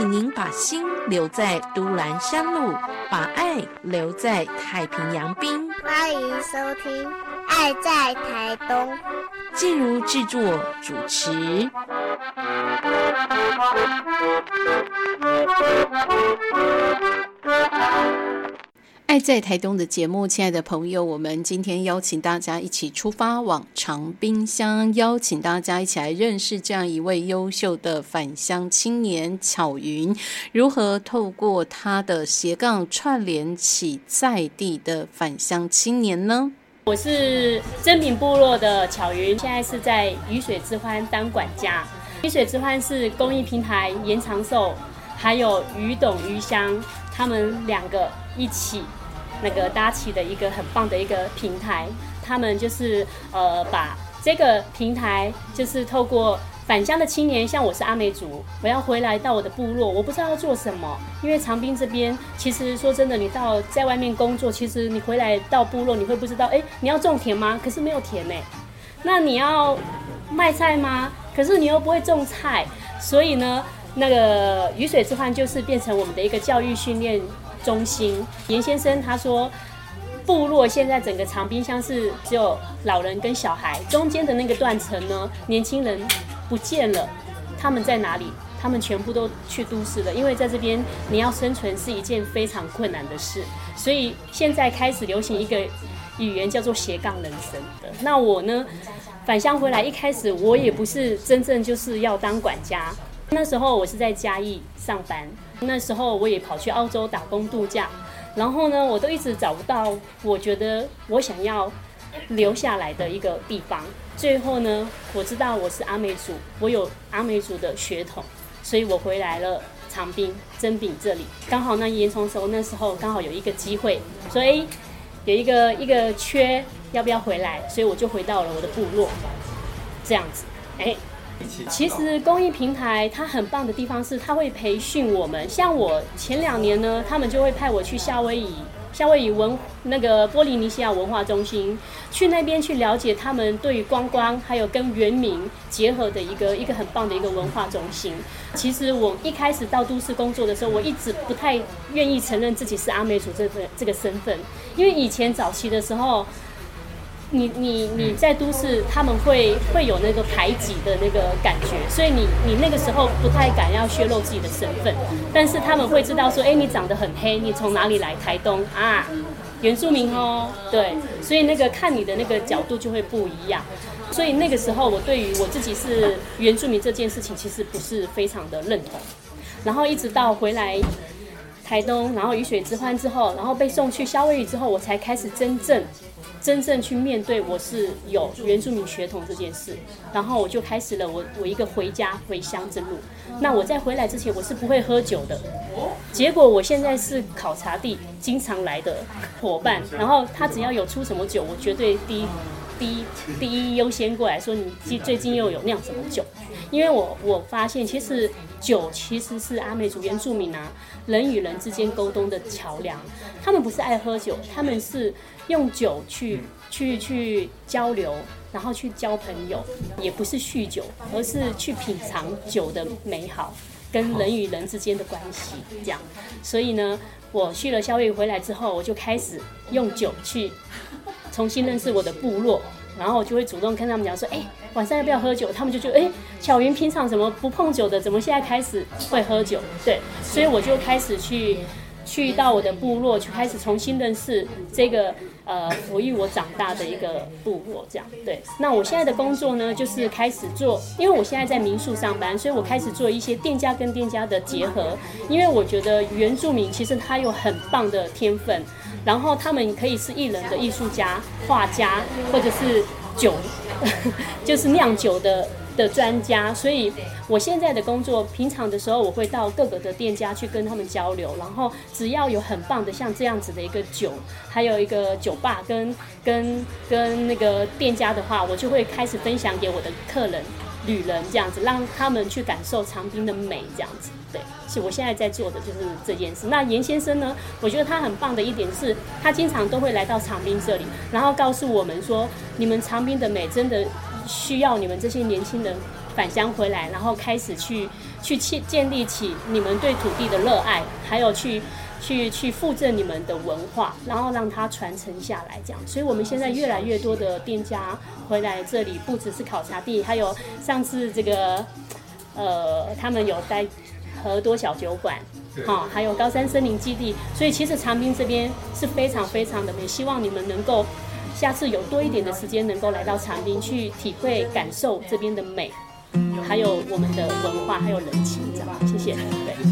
请您把心留在都兰山路，把爱留在太平洋滨。欢迎收听《爱在台东》，静茹制作主持。在台东的节目，亲爱的朋友，我们今天邀请大家一起出发往长滨乡，邀请大家一起来认识这样一位优秀的返乡青年巧云，如何透过他的斜杠串联起在地的返乡青年呢？我是珍品部落的巧云，现在是在雨水之欢当管家。雨水之欢是公益平台延长寿，还有于董于香他们两个一起。那个搭起的一个很棒的一个平台，他们就是呃把这个平台就是透过返乡的青年，像我是阿美族，我要回来到我的部落，我不知道要做什么，因为长滨这边其实说真的，你到在外面工作，其实你回来到部落，你会不知道，哎，你要种田吗？可是没有田呢。那你要卖菜吗？可是你又不会种菜，所以呢，那个雨水之欢就是变成我们的一个教育训练。中心严先生他说，部落现在整个长滨乡是只有老人跟小孩，中间的那个断层呢，年轻人不见了，他们在哪里？他们全部都去都市了，因为在这边你要生存是一件非常困难的事，所以现在开始流行一个语言叫做斜杠人生的。那我呢，返乡回来一开始我也不是真正就是要当管家，那时候我是在嘉义上班。那时候我也跑去澳洲打工度假，然后呢，我都一直找不到我觉得我想要留下来的一个地方。最后呢，我知道我是阿美族，我有阿美族的血统，所以我回来了长滨真饼这里。刚好那烟囱时候那时候刚好有一个机会，所以有一个一个缺，要不要回来？所以我就回到了我的部落，这样子，哎。其实公益平台它很棒的地方是，它会培训我们。像我前两年呢，他们就会派我去夏威夷，夏威夷文那个波利尼西亚文化中心，去那边去了解他们对于观光还有跟原民结合的一个一个很棒的一个文化中心。其实我一开始到都市工作的时候，我一直不太愿意承认自己是阿美族这份这个身份，因为以前早期的时候。你你你在都市，他们会会有那个排挤的那个感觉，所以你你那个时候不太敢要泄露自己的身份，但是他们会知道说，哎，你长得很黑，你从哪里来？台东。啊，原住民哦，对，所以那个看你的那个角度就会不一样，所以那个时候我对于我自己是原住民这件事情其实不是非常的认同，然后一直到回来台东，然后雨水之欢之后，然后被送去夏威夷之后，我才开始真正。真正去面对我是有原住民血统这件事，然后我就开始了我我一个回家回乡之路。那我在回来之前我是不会喝酒的，结果我现在是考察地经常来的伙伴，然后他只要有出什么酒，我绝对第一第一第一优先过来说你最最近又有酿什么酒，因为我我发现其实酒其实是阿美族原住民啊人与人之间沟通的桥梁，他们不是爱喝酒，他们是。用酒去去去交流，然后去交朋友，也不是酗酒，而是去品尝酒的美好，跟人与人之间的关系这样。所以呢，我去了夏威夷回来之后，我就开始用酒去重新认识我的部落，然后我就会主动跟他们讲说：“哎，晚上要不要喝酒？”他们就觉得：“哎，巧云平常怎么不碰酒的，怎么现在开始会喝酒？”对，所以我就开始去。去到我的部落，去开始重新认识这个呃抚育我长大的一个部落，这样对。那我现在的工作呢，就是开始做，因为我现在在民宿上班，所以我开始做一些店家跟店家的结合。因为我觉得原住民其实他有很棒的天分，然后他们可以是艺人的艺术家、画家，或者是酒，就是酿酒的。的专家，所以我现在的工作，平常的时候我会到各个的店家去跟他们交流，然后只要有很棒的像这样子的一个酒，还有一个酒吧跟跟跟那个店家的话，我就会开始分享给我的客人、旅人这样子，让他们去感受长滨的美这样子。对，是我现在在做的就是这件事。那严先生呢？我觉得他很棒的一点是，他经常都会来到长滨这里，然后告诉我们说，你们长滨的美真的。需要你们这些年轻人返乡回来，然后开始去去建建立起你们对土地的热爱，还有去去去附赠你们的文化，然后让它传承下来。这样，所以我们现在越来越多的店家回来这里，不只是考察地，还有上次这个呃，他们有待和多小酒馆。好，还有高山森林基地，所以其实长滨这边是非常非常的美。希望你们能够下次有多一点的时间，能够来到长滨去体会、感受这边的美，还有我们的文化，还有人情，这样。谢谢。对。